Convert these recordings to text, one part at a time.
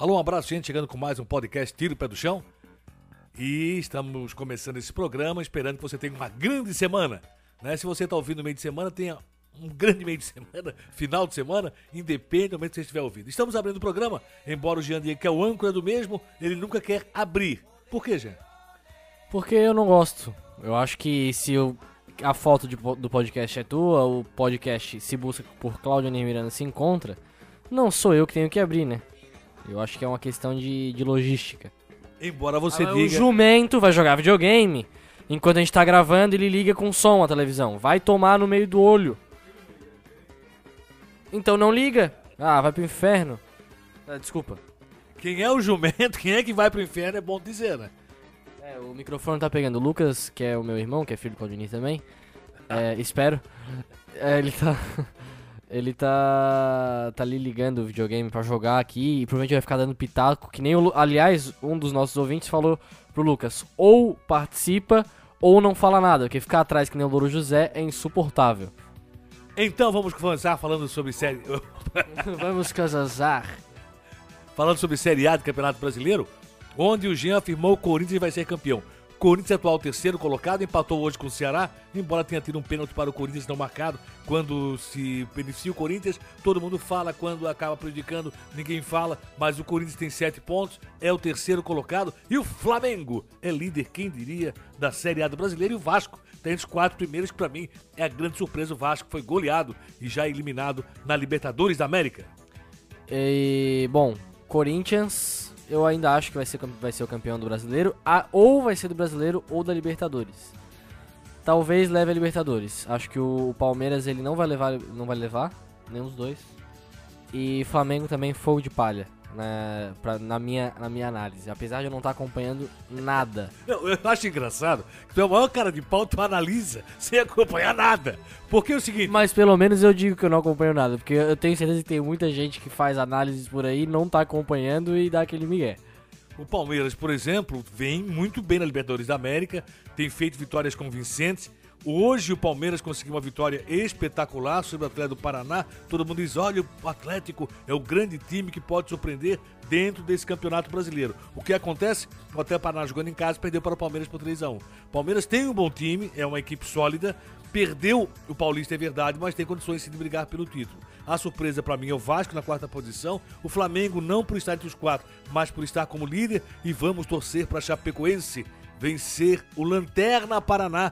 Alô, um abraço, gente, chegando com mais um podcast Tiro Pé do Chão. E estamos começando esse programa esperando que você tenha uma grande semana. Né? Se você está ouvindo no meio de semana, tenha um grande meio de semana, final de semana, independente do momento que você estiver ouvindo. Estamos abrindo o programa, embora o Jean que é o âncora do mesmo, ele nunca quer abrir. Por quê, Jean? Porque eu não gosto. Eu acho que se eu, a foto de, do podcast é tua, o podcast se busca por Cláudio Miranda se encontra, não sou eu que tenho que abrir, né? Eu acho que é uma questão de, de logística. Embora você Ah, diga. O jumento vai jogar videogame. Enquanto a gente tá gravando, ele liga com som a televisão. Vai tomar no meio do olho. Então não liga. Ah, vai pro inferno. Ah, desculpa. Quem é o jumento, quem é que vai pro inferno, é bom dizer, né? É, o microfone tá pegando. O Lucas, que é o meu irmão, que é filho do Claudinei também. É, espero. É, ele tá. Ele tá. tá ali ligando o videogame pra jogar aqui e provavelmente vai ficar dando pitaco. Que nem o. Lu- Aliás, um dos nossos ouvintes falou pro Lucas: ou participa ou não fala nada. Porque ficar atrás que nem o Louro José é insuportável. Então vamos começar falando sobre série. Vamos casar. falando sobre Série A do Campeonato Brasileiro, onde o Jean afirmou que o Corinthians vai ser campeão. Corinthians é atual terceiro colocado, empatou hoje com o Ceará, embora tenha tido um pênalti para o Corinthians não marcado. Quando se beneficia o Corinthians, todo mundo fala, quando acaba prejudicando, ninguém fala, mas o Corinthians tem sete pontos, é o terceiro colocado, e o Flamengo é líder, quem diria, da Série A do Brasileiro, e o Vasco tem os quatro primeiros, que para mim é a grande surpresa, o Vasco foi goleado e já eliminado na Libertadores da América. E, bom, Corinthians, eu ainda acho que vai ser, vai ser o campeão do brasileiro. a- ou vai ser do brasileiro ou da Libertadores. Talvez leve a Libertadores. Acho que o, o Palmeiras ele não vai levar, não vai levar, nenhum dos dois. E Flamengo também fogo de palha, né, pra, na, minha, na minha análise. Apesar de eu não estar acompanhando nada. Não, eu acho engraçado que tu é o maior cara de pau, tu analisa sem acompanhar nada. Porque é o seguinte, Mas pelo menos eu digo que eu não acompanho nada, porque eu tenho certeza que tem muita gente que faz análises por aí, não tá acompanhando e dá aquele migué. o Palmeiras, por exemplo, vem muito bem na Libertadores da América, tem feito vitórias convincentes. Hoje o Palmeiras conseguiu uma vitória espetacular sobre o Atlético do Paraná. Todo mundo diz: olha, o Atlético é o grande time que pode surpreender dentro desse campeonato brasileiro. O que acontece? O Atlético Paraná jogando em casa perdeu para o Palmeiras por 3 a 1 Palmeiras tem um bom time, é uma equipe sólida. Perdeu o Paulista, é verdade, mas tem condições de brigar pelo título. A surpresa para mim é o Vasco na quarta posição. O Flamengo não por estar entre os quatro, mas por estar como líder. E vamos torcer para Chapecoense vencer o Lanterna Paraná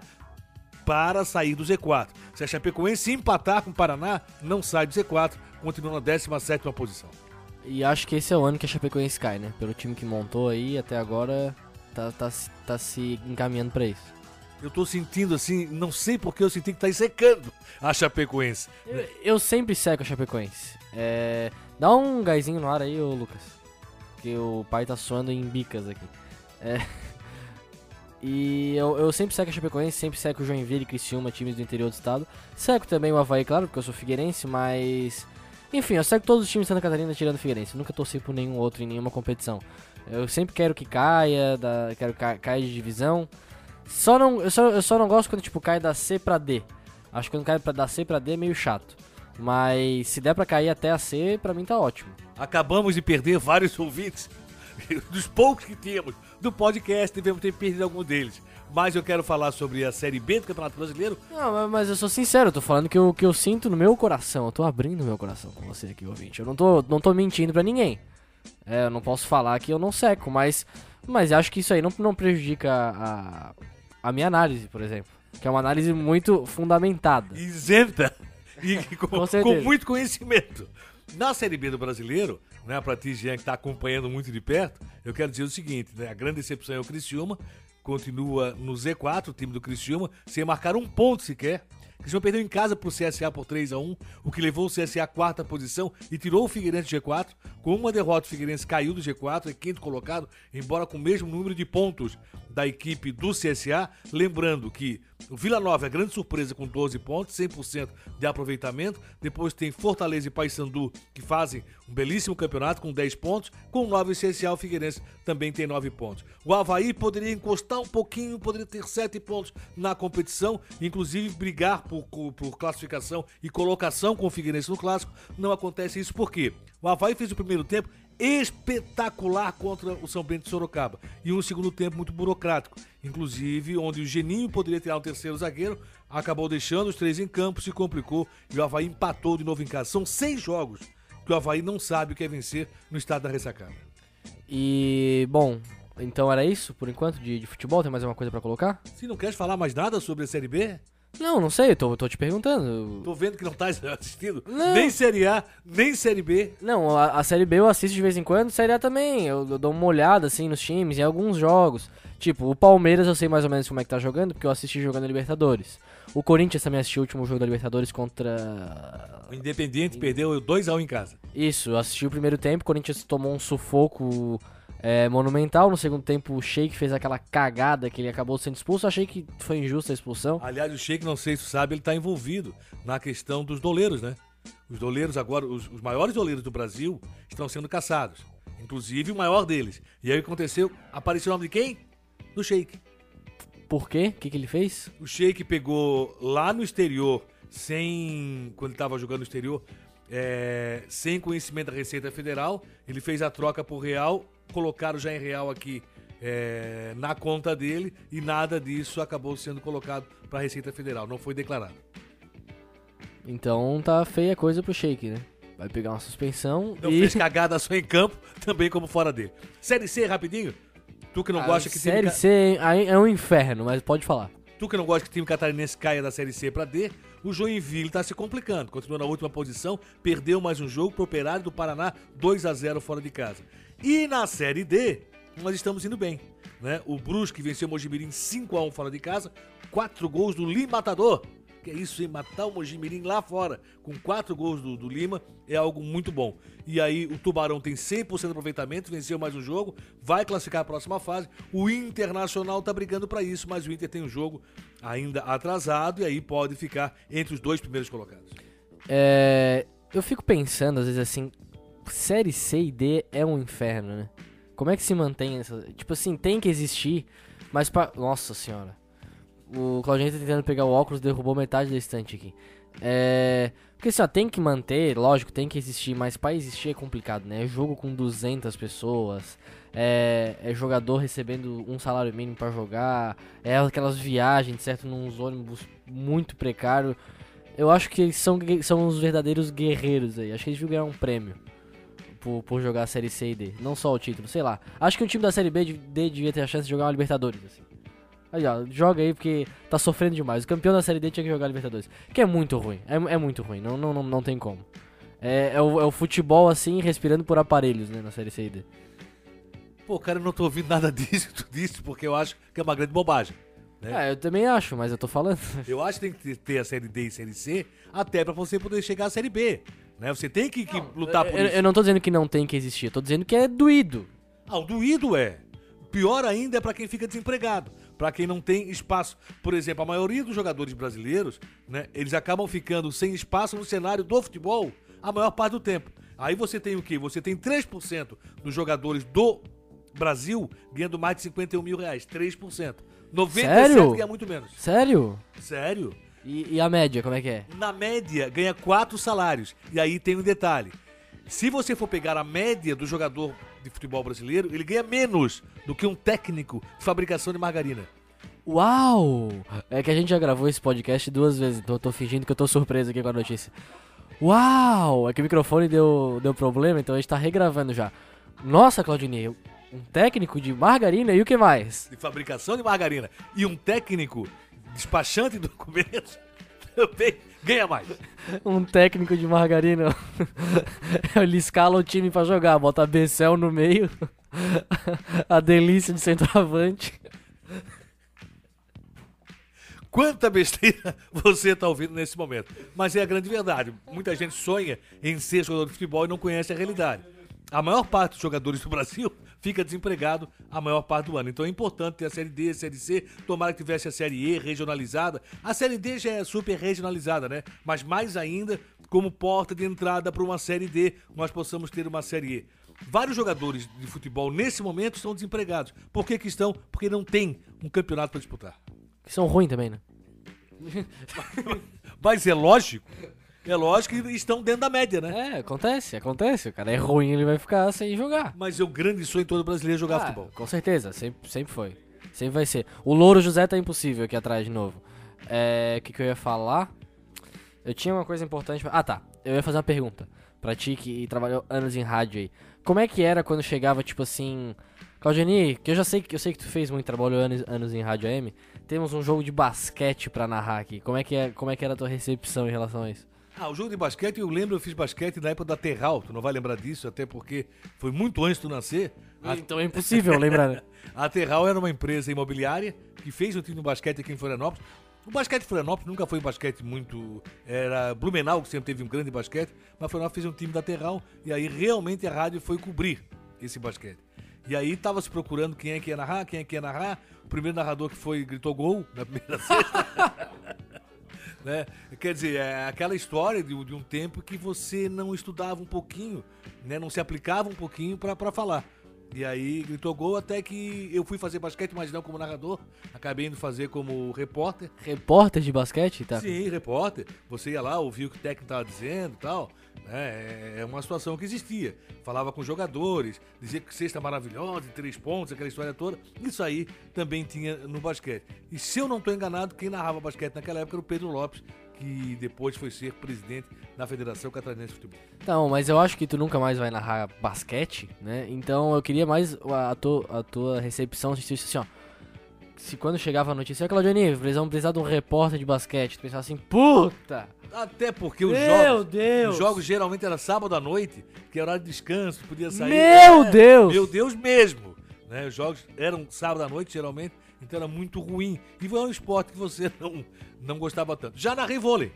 para sair do Z4. Se a Chapecoense empatar com o Paraná, não sai do Z4, continua na 17ª posição. E acho que esse é o ano que a Chapecoense cai, né? Pelo time que montou aí, até agora tá, tá, se- tá se encaminhando pra isso. Eu tô sentindo assim, não sei porque eu senti que tá secando a Chapecoense. Eu, eu sempre seco a Chapecoense. É, dá um gásinho no ar aí, ô Lucas. Porque o pai tá suando em bicas aqui. É, e eu, eu sempre seco a Chapecoense, sempre seco o Joinville e Criciúma, times do interior do estado. Seco também o Havaí, claro, porque eu sou figueirense, mas... Enfim, eu seco todos os times de Santa Catarina tirando o Figueirense. Nunca torci por nenhum outro em nenhuma competição. Eu sempre quero que caia, da, quero que ca- caia de divisão. Só não, eu, só, eu só não gosto quando tipo cai da C pra D. Acho que quando cai pra, da C pra D é meio chato. Mas se der pra cair até a C, pra mim tá ótimo. Acabamos de perder vários ouvintes. Dos poucos que tínhamos do podcast, devemos ter perdido algum deles. Mas eu quero falar sobre a Série B do Campeonato Brasileiro. Não, mas, eu sou sincero, eu tô falando que o que eu sinto no meu coração. Eu tô abrindo meu coração com você aqui, ouvinte. Eu não tô, não tô mentindo pra ninguém. É, eu não posso falar que eu não seco, mas, mas acho que isso aí não, não prejudica a, a minha análise, por exemplo. Que é uma análise muito fundamentada. isenta e com, Com com muito conhecimento. Na Série B do Brasileiro, né, pra ti, Jean, que tá acompanhando muito de perto, eu quero dizer o seguinte, né, a grande decepção é o Criciúma, continua no Z4, o time do Criciúma, sem marcar um ponto sequer. O Criciúma perdeu em casa pro CSA por 3 a 1 o que levou o CSA à quarta posição e tirou o Figueirense do G4. Com uma derrota, o Figueirense caiu do G4, é quinto colocado, embora com o mesmo número de pontos da equipe do CSA. Lembrando que o Vila Nova é grande surpresa com 12 pontos, 100% de aproveitamento. Depois tem Fortaleza e Paysandu que fazem um belíssimo campeonato com 10 pontos. Com 9 CSA, o Figueirense também tem 9 pontos. O Havaí poderia encostar um pouquinho, poderia ter 7 pontos na competição, inclusive brigar por, por classificação e colocação com o Figueirense no clássico. Não acontece isso por quê? O Havaí fez o primeiro tempo espetacular contra o São Bento de Sorocaba. E um segundo tempo muito burocrático. Inclusive, onde o Geninho poderia tirar um terceiro zagueiro, acabou deixando os três em campo, se complicou e o Havaí empatou de novo em casa. São seis jogos que o Havaí não sabe o que é vencer no estado da ressacada. E, bom, então era isso por enquanto de, de futebol? Tem mais alguma coisa pra colocar? Se não queres falar mais nada sobre a Série B, Não, não sei, eu tô, tô te perguntando. tô vendo que não tá assistindo Não. nem Série A, nem Série B. Não, a, a Série B eu assisto de vez em quando, Série A também. Eu, eu dou uma olhada assim nos times, em alguns jogos. Tipo, o Palmeiras eu sei mais ou menos como é que tá jogando, porque eu assisti jogando a Libertadores. O Corinthians também assistiu o último jogo da Libertadores contra. O Independiente perdeu 2x1 em casa. Isso, eu assisti o primeiro tempo, o Corinthians tomou um sufoco é, monumental. No segundo tempo, o Sheik fez aquela cagada que ele acabou sendo expulso. Achei que foi injusta a expulsão. Aliás, o Sheik, não sei se sabe, ele tá envolvido na questão dos doleiros, né? Os doleiros agora, os, os maiores doleiros do Brasil estão sendo caçados. Inclusive o maior deles. E aí o que aconteceu? Apareceu o nome de quem? Do Sheik. Por quê? O que, que ele fez? O Sheik pegou lá no exterior, sem. Quando ele estava jogando no exterior, é, sem conhecimento da Receita Federal, ele fez a troca por real, colocaram já em real aqui é, na conta dele e nada disso acabou sendo colocado para a Receita Federal, não foi declarado. Então tá feia a coisa pro Sheik, né? Vai pegar uma suspensão Não e. fez cagada só em campo, também como fora dele. Série C, rapidinho. Tu que não gosta que time Série ca- C aí é um inferno, mas pode falar. Tu que não gosta que o time catarinense caia da Série C pra D, o Joinville tá se complicando. Continua na última posição, perdeu mais um jogo pro Operário do Paraná, 2 a 0 fora de casa. E na Série D, nós estamos indo bem. Né? O Brusque venceu o Mojimirim 5 a 1 fora de casa, quatro gols do Lima Matador. Que é isso, hein? Matar o Mojimirim lá fora com quatro gols do, do Lima é algo muito bom. E aí o Tubarão tem 100% de aproveitamento, venceu mais um jogo, vai classificar a próxima fase. O Internacional tá brigando pra isso, mas o Inter tem um jogo ainda atrasado e aí pode ficar entre os dois primeiros colocados. É, eu fico pensando, às vezes, assim, série C e D é um inferno, né? Como é que se mantém essa. Tipo assim, tem que existir, mas pra. Nossa senhora. O Claudinho tá tentando pegar o óculos derrubou metade da estante aqui. É. Porque assim, ó, tem que manter, lógico, tem que existir, mas pra existir é complicado, né? É jogo com 200 pessoas, é, é jogador recebendo um salário mínimo pra jogar, é aquelas viagens, certo? Nos ônibus muito precário. Eu acho que eles são, são os verdadeiros guerreiros aí. Acho que eles ganhar um prêmio por, por jogar a Série C e D. Não só o título, sei lá. Acho que um time da Série B D devia ter a chance de jogar uma Libertadores, assim. Aí, ó, joga aí porque tá sofrendo demais. O campeão da Série D tinha que jogar a Libertadores. Que é muito ruim. É, é muito ruim. Não, não, não, não tem como. É, é, o, é o futebol, assim, respirando por aparelhos, né, na Série C e D. Pô, cara, eu não tô ouvindo nada disso, tu disse, porque eu acho que é uma grande bobagem. né? É, eu também acho, mas eu tô falando. Eu acho que tem que ter a Série D e Série C até pra você poder chegar à Série B. Né? Você tem que, que lutar por eu, isso. eu não tô dizendo que não tem que existir. Eu tô dizendo que é doído. Ah, o doído é. Pior ainda é pra quem fica desempregado, pra quem não tem espaço. Por exemplo, a maioria dos jogadores brasileiros, né, eles acabam ficando sem espaço no cenário do futebol a maior parte do tempo. Aí você tem o quê? Você tem 3% dos jogadores do Brasil ganhando mais de 51 mil reais. 3%. 97% Sério? ganha muito menos. Sério? Sério? E, e a média, como é que é? na média, ganha quatro salários. E aí tem um detalhe. Se você for pegar a média do jogador de futebol brasileiro, ele ganha menos do que um técnico de fabricação de margarina. Uau! É que a gente já gravou esse podcast duas vezes, então eu tô fingindo que eu tô surpreso aqui com a notícia. Uau! É que o microfone deu, deu problema, então a gente tá regravando já. Nossa, Claudinei, um técnico de margarina e o que mais? De fabricação de margarina. E um técnico despachante de documentos ganha mais. Um técnico de margarina. Ele escala o time pra jogar, bota a Becel no meio. A delícia de centroavante. Quanta besteira você está ouvindo nesse momento. Mas é a grande verdade. Muita gente sonha em ser jogador de futebol e não conhece a realidade. A maior parte dos jogadores do Brasil fica desempregado a maior parte do ano. Então é importante ter a Série D, a Série C. Tomara que tivesse a Série E regionalizada. A Série D já é super regionalizada, né? Mas mais ainda como porta de entrada para uma Série D, nós possamos ter uma Série E. Vários jogadores de futebol nesse momento estão desempregados. Por que, que estão? Porque não tem um campeonato para disputar. Que são ruins também, né? Mas é lógico, É lógico que estão dentro da média, né? É, acontece, acontece. O cara é ruim, ele vai ficar sem jogar. Mas o grande sonho todo brasileiro é jogar Ah, futebol. Com certeza, sempre, sempre foi. Sempre vai ser. O Louro José tá impossível aqui atrás de novo. É. O que, que eu ia falar? Eu tinha uma coisa importante. pra- Ah, tá. Eu ia fazer uma pergunta. Pra ti que trabalhou anos em rádio aí. Como é que era quando chegava, tipo assim. Claudiani, que eu já sei que eu sei que tu fez muito trabalho anos, anos em rádio AM. Temos um jogo de basquete pra narrar aqui. Como é que é, como é que era a tua recepção em relação a isso? Ah, o jogo de basquete, eu lembro, eu fiz basquete na época da Terral. Tu não vai lembrar disso, até porque foi muito antes de tu nascer. A, Então é impossível lembrar. a Terral era uma empresa imobiliária que fez um time de basquete aqui em Florianópolis. O basquete de Florianópolis nunca foi um basquete muito. Era Blumenau, que sempre teve um grande basquete, mas Florianópolis fez um time da Terral e aí realmente a rádio foi cobrir esse basquete. E aí tava se procurando quem é que ia narrar, quem é que ia narrar. O primeiro narrador que foi gritou gol na primeira sexta. Né? Quer dizer, é aquela história de, de um tempo que você não estudava um pouquinho, né? Não se aplicava um pouquinho pra falar. E aí gritou gol até que eu fui fazer basquete, mas não como narrador. Acabei indo fazer como repórter. Repórter de basquete, tá? Sim, repórter. Você ia lá, ouvia o que o técnico estava dizendo e tal. né? É uma situação que existia. Falava com jogadores, dizia que cesta maravilhosa, três pontos, aquela história toda. Isso aí também tinha no basquete. E se eu não estou enganado, quem narrava basquete naquela época era o Pedro Lopes, que depois foi ser presidente da Federação Catarinense de Futebol. Então, mas eu acho que tu nunca mais vai narrar basquete, né? Então eu queria mais a, a tua, a tua recepção se assim, ó. Se quando chegava a notícia, "Ó, Claudionir, precisamos precisar de um repórter de basquete, tu pensava assim, puta! Até porque os Meu jogos, Deus! os jogos geralmente era sábado à noite, que era hora de descanso, podia sair. Meu É, Deus! Meu Deus mesmo! Né? Os jogos eram sábado à noite, geralmente, então era muito ruim. E foi um esporte que você não, não gostava tanto. Já narrei vôlei.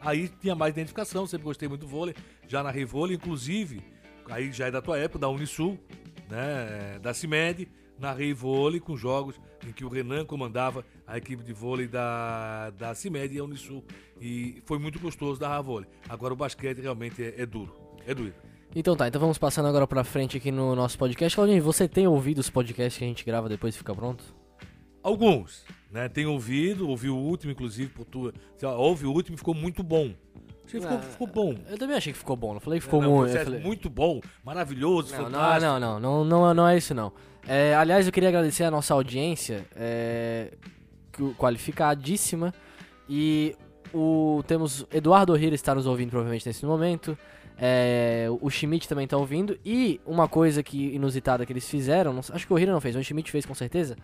Aí tinha mais identificação, sempre gostei muito do vôlei. Já narrei vôlei, inclusive, aí já é da tua época, da Unisul, né? Da CIMED. Narrei vôlei com jogos em que o Renan comandava a equipe de vôlei da, da CIMED e a Unisul. E foi muito gostoso narrar vôlei. Agora o basquete realmente é, é duro. É doído. Então tá, então vamos passando agora pra frente aqui no nosso podcast. Claudinho, você tem ouvido os podcasts que a gente grava depois e fica pronto? Alguns, né? Tenho ouvido, ouvi o último, inclusive, por tua. Ouve o último e ficou muito bom. Achei que ficou, Ah, ficou bom. Eu também achei que ficou bom, não falei que ficou Não, muito. é falei- muito bom, maravilhoso, Não, fantástico. não, não, não, não, não é isso não. É, aliás, eu queria agradecer a nossa audiência, é, qualificadíssima. E o, temos Eduardo O'Hira está nos ouvindo provavelmente nesse momento. é, o Schmidt também está ouvindo. E uma coisa que inusitada que eles fizeram, não- acho que o O'Hira não fez, mas o Schmidt fez com certeza.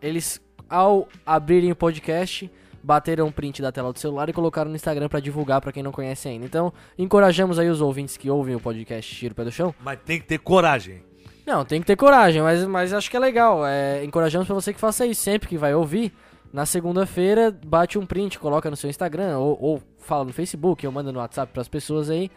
Eles, ao abrirem o podcast, bateram um print da tela do celular e colocaram no Instagram para divulgar para quem não conhece ainda. Então, encorajamos aí os ouvintes que ouvem o podcast Tiro o Pé do Chão Mas tem que ter coragem. não, tem que ter coragem, mas, mas acho que é legal. É, encorajamos pra você que faça isso sempre que vai ouvir. Na segunda-feira, bate um print, coloca no seu Instagram, ou, ou fala no Facebook, ou manda no WhatsApp pras pessoas aí.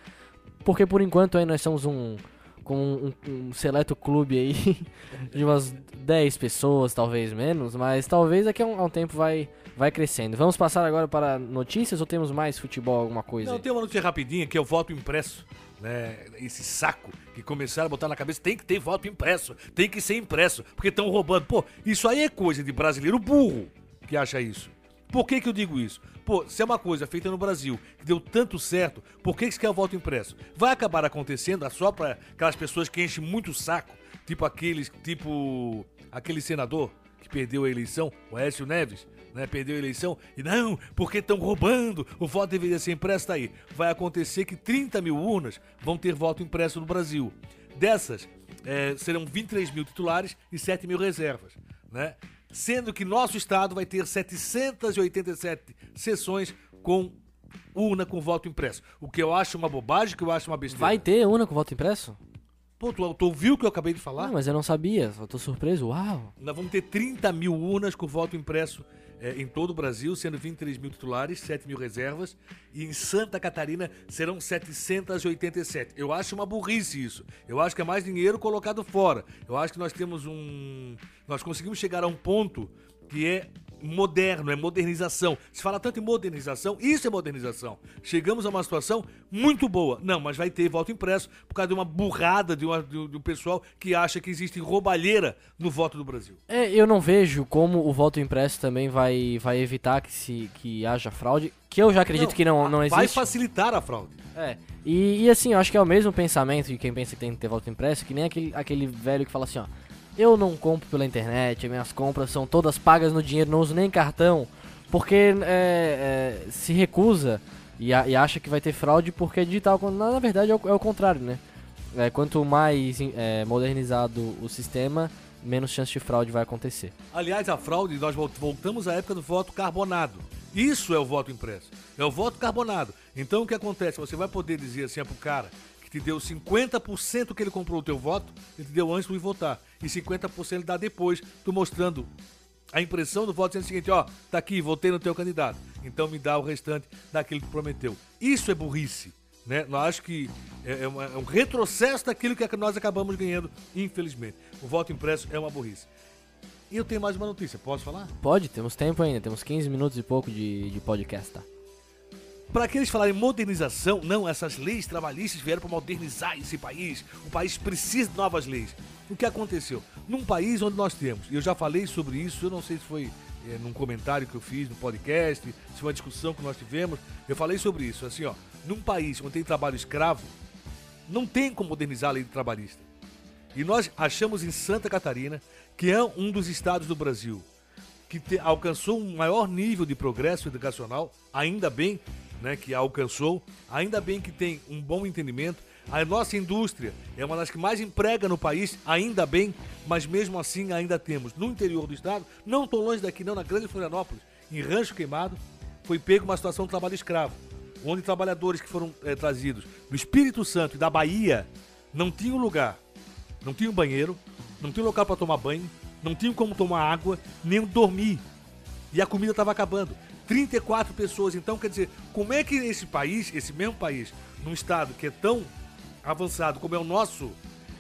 Porque por enquanto aí nós somos um. Com um, um seleto clube aí de umas 10 pessoas, talvez menos, mas talvez daqui a um, a um tempo vai, vai crescendo. Vamos passar agora para notícias ou temos mais futebol, alguma coisa? Não, aí? tem uma notícia rapidinha que é o voto impresso. Né? Esse saco que começaram a botar na cabeça tem que ter voto impresso, tem que ser impresso, porque estão roubando. Pô, isso aí é coisa de brasileiro burro que acha isso. Por que, que eu digo isso? Pô, se é uma coisa feita no Brasil que deu tanto certo, por que, que você quer o voto impresso? Vai acabar acontecendo só para aquelas pessoas que enchem muito o saco, tipo aqueles, tipo aquele senador que perdeu a eleição, o Écio Neves, né, perdeu a eleição, e não, porque estão roubando, o voto deveria ser impresso, tá aí. Vai acontecer que 30 mil urnas vão ter voto impresso no Brasil. Dessas, eh, serão 23 mil titulares e 7 mil reservas, né? Sendo que nosso estado vai ter 787 sessões com urna com voto impresso. O que eu acho uma bobagem, o que eu acho uma besteira. Vai ter una com voto impresso? Pô, tu, tu ouviu o que eu acabei de falar? Não, mas eu não sabia, só tô surpreso. Uau! Nós vamos ter 30 mil urnas com voto impresso eh, em todo o Brasil, sendo 23 mil titulares, 7 mil reservas. E em Santa Catarina serão 787. Eu acho uma burrice isso. Eu acho que é mais dinheiro colocado fora. Eu acho que nós temos um. Nós conseguimos chegar a um ponto que é moderno, é modernização. Se fala tanto em modernização, isso é modernização. Chegamos a uma situação muito boa. Não, mas vai ter voto impresso por causa de uma burrada de, uma- de- de um pessoal que acha que existe roubalheira no voto do Brasil. É, eu não vejo como o voto impresso também vai, vai evitar que, se, que haja fraude. que eu já acredito que não, não Vai existe. facilitar a fraude. É. E, e assim, eu acho que é o mesmo pensamento de quem pensa que tem que ter voto impresso, que nem aquele, aquele velho que fala assim, ó. Eu não compro pela internet, minhas compras são todas pagas no dinheiro, não uso nem cartão, porque é, é, se recusa e, a- e acha que vai ter fraude porque é digital, quando na, verdade é o, é o contrário, né? É, quanto mais é, modernizado o sistema, menos chance de fraude vai acontecer. Aliás, a fraude, nós vol- voltamos à época do voto carbonado. Isso é o voto impresso. É o voto carbonado. Então o que acontece? Você vai poder dizer assim pro cara que te deu 50% que ele comprou o teu voto, ele te deu antes de votar. E 50% ele dá depois, tu mostrando a impressão do voto dizendo o seguinte, ó, tá aqui, votei no teu candidato. Então me dá o restante daquilo que prometeu. Isso é burrice. Né? Eu acho que é, é é um retrocesso daquilo que nós acabamos ganhando, infelizmente. O voto impresso é uma burrice. E eu tenho mais uma notícia, posso falar? Pode, temos tempo ainda, temos 15 minutos e pouco de, de podcast, tá? Para aqueles falarem modernização, não, essas leis trabalhistas vieram para modernizar esse país. O país precisa de novas leis. O que aconteceu? Num país onde nós temos, e eu já falei sobre isso, eu não sei se foi eh, num comentário que eu fiz no podcast, se foi uma discussão que nós tivemos, eu falei sobre isso, assim, ó, num país onde tem trabalho escravo, não tem como modernizar a lei trabalhista. E nós achamos em Santa Catarina, que é um dos estados do Brasil que te- alcançou um maior nível de progresso educacional, ainda bem né, que alcançou, ainda bem que tem um bom entendimento. A nossa indústria é uma das que mais emprega no país, ainda bem, mas mesmo assim ainda temos no interior do estado, não tão longe daqui não, na Grande Florianópolis, em Rancho Queimado, foi pego uma situação de trabalho escravo, onde trabalhadores que foram eh, trazidos do Espírito Santo e da Bahia não tinham lugar não tinha um banheiro, não tinha um local para tomar banho, não tinha como tomar água, nem dormir. E a comida estava acabando. 34 pessoas, então quer dizer, como é que esse país, esse mesmo país, num estado que é tão avançado como é o nosso,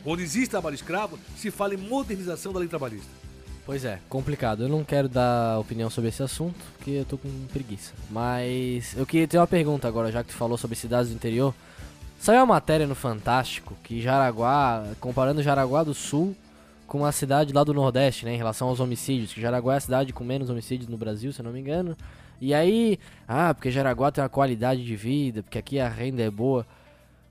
onde existe trabalho escravo, se fala em modernização da lei trabalhista? Pois é, complicado. Eu não quero dar opinião sobre esse assunto, porque eu tô com preguiça. Mas eu queria ter uma pergunta agora, já que tu falou sobre cidades do interior. Saiu uma matéria no Fantástico que Jaraguá, comparando Jaraguá do Sul com uma cidade lá do Nordeste, né, em relação aos homicídios, que Jaraguá é a cidade com menos homicídios no Brasil, se eu não me engano. E aí, ah, porque Jaraguá tem uma qualidade de vida, porque aqui a renda é boa.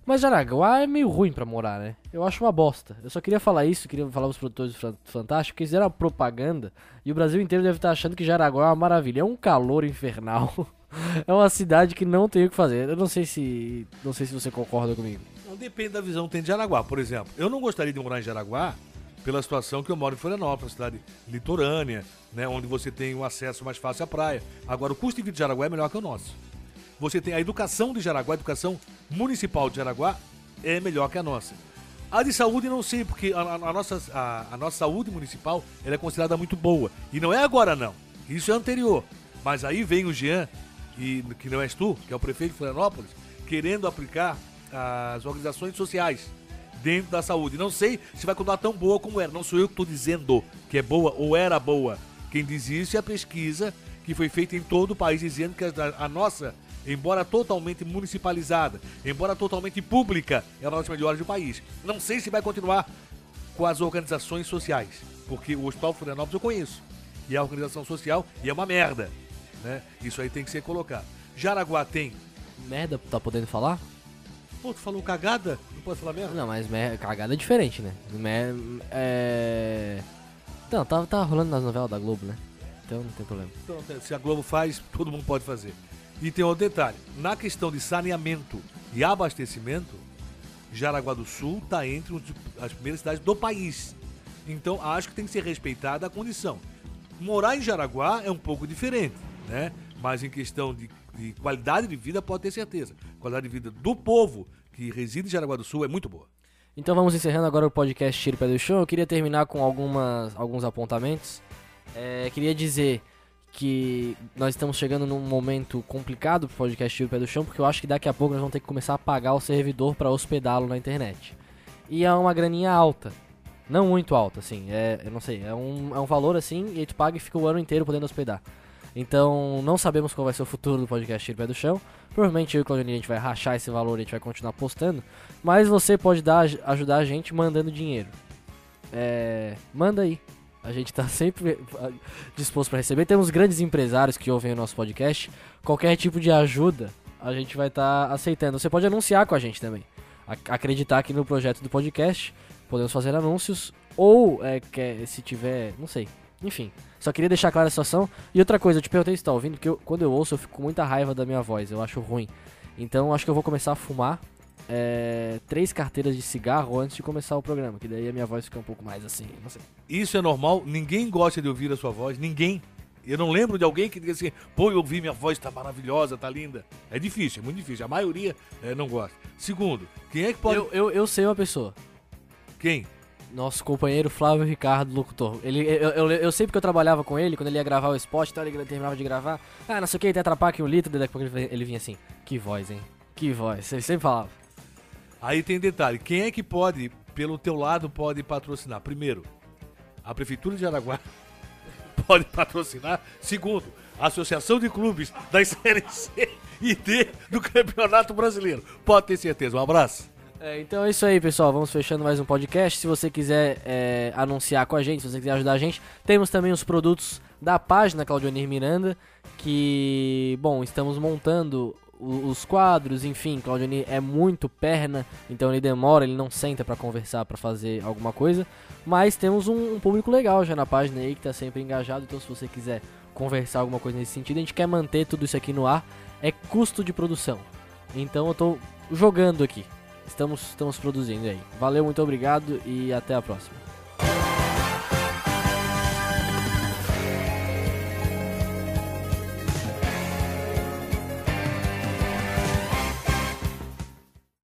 Mas Jaraguá é meio ruim pra morar, né? Eu acho uma bosta. Eu só queria falar isso, queria falar pros produtores do Fan- Fantástico, que fizeram uma propaganda e o Brasil inteiro deve estar achando que Jaraguá é uma maravilha. É um calor infernal. é uma cidade que não tem o que fazer. Eu não sei se. Não sei se você concorda comigo. Não depende da visão que tem de Jaraguá. Por exemplo, eu não gostaria de morar em Jaraguá pela situação que eu moro em Florianópolis, cidade litorânea, né, onde você tem um acesso mais fácil à praia. Agora, o custo de vida de Jaraguá é melhor que o nosso. Você tem a educação de Jaraguá, a educação municipal de Jaraguá é melhor que a nossa. A de saúde não sei, porque a, a- a nossa, a, a nossa saúde municipal é considerada muito boa. E não é agora não. Isso é anterior. Mas aí vem o Jean, e, que não és tu, que é o prefeito de Florianópolis, querendo aplicar as organizações sociais dentro da saúde. Não sei se vai continuar tão boa como era. Não sou eu que estou dizendo que é boa ou era boa. Quem diz isso é a pesquisa que foi feita em todo o país, dizendo que a, nossa, embora totalmente municipalizada, embora totalmente pública, é uma das melhores do país. Não sei se vai continuar com as organizações sociais, porque o Hospital Florianópolis eu conheço. E a organização social, e é uma merda. Né? Isso aí tem que ser colocado. Jaraguá tem. Merda, tá podendo falar? Pô, tu falou cagada? Não pode falar merda? Não, mas mer- cagada é diferente, né? Mer- é. Não, tá, tá rolando nas novelas da Globo, né? Então não tem problema. Então, se a Globo faz, todo mundo pode fazer. E tem outro detalhe: na questão de saneamento e abastecimento, Jaraguá do Sul está entre as primeiras cidades do país. Então acho que tem que ser respeitada a condição. Morar em Jaraguá é um pouco diferente, né? Mas em questão de, de qualidade de vida, pode ter certeza. A qualidade de vida do povo que reside em Jaraguá do Sul é muito boa. Então vamos encerrando agora o podcast Tiro Pé do Chão. Eu queria terminar com algumas, alguns apontamentos. É, queria dizer que nós estamos chegando num momento complicado pro podcast Tiro Pé do Chão, porque eu acho que daqui a pouco nós vamos ter que começar a pagar o servidor para hospedá-lo na internet. E é uma graninha alta. Não muito alta, assim. É, eu não sei, é um, é um valor assim, e aí tu paga e fica o ano inteiro podendo hospedar. Então, não sabemos qual vai ser o futuro do podcast Tiro Pé do Chão. Provavelmente eu e o Claudinei a gente vai rachar esse valor e a gente vai continuar postando. Mas você pode dar, ajudar a gente mandando dinheiro. É, manda aí. A gente tá sempre ah, disposto para receber. Temos grandes empresários que ouvem o nosso podcast. Qualquer tipo de ajuda, a gente vai estar tá aceitando. Você pode anunciar com a gente também. Acreditar aqui no projeto do podcast. Podemos fazer anúncios. Ou, é, que, se tiver. Não sei. Enfim. Só queria deixar clara a situação. E outra coisa, eu te perguntei se tá ouvindo, porque eu, quando eu ouço eu fico com muita raiva da minha voz. Eu acho ruim. Então acho que eu vou começar a fumar é, três carteiras de cigarro antes de começar o programa, que daí a minha voz fica um pouco mais assim, não sei. Isso é normal, ninguém gosta de ouvir a sua voz, ninguém. Eu não lembro de alguém que diga assim, pô, eu ouvi minha voz, tá maravilhosa, tá linda. É difícil, é muito difícil. A maioria é, não gosta. Segundo, quem é que pode. Eu, eu, eu sei uma pessoa. Quem? Nosso companheiro Flávio Ricardo, locutor. Ele, eu, eu, eu sei porque eu trabalhava com ele, quando ele ia gravar o spot, então ele terminava de gravar. Ah, não sei o que, Tetra Pak um litro, daqui a pouco ele, vinha assim. Que voz, hein? Que voz. Ele sempre falava. Aí tem detalhe, quem é que pode, pelo teu lado, pode patrocinar? Primeiro, a Prefeitura de Araguá pode patrocinar. Segundo, a Associação de Clubes das séries C e D do Campeonato Brasileiro. Pode ter certeza. Um abraço. É, então é isso aí, pessoal. Vamos fechando mais um podcast. Se você quiser é, anunciar com a gente, se você quiser ajudar a gente, temos também os produtos da página Claudionir Miranda, que, bom, estamos montando os quadros, enfim, Claudionir é muito perna, então ele demora, ele não senta para conversar, para fazer alguma coisa, mas temos um, um, público legal já na página aí que tá sempre engajado, então se você quiser conversar alguma coisa nesse sentido, a gente quer manter tudo isso aqui no ar, é custo de produção. Então eu tô jogando aqui. Estamos, estamos produzindo aí. Valeu, muito obrigado e até a próxima.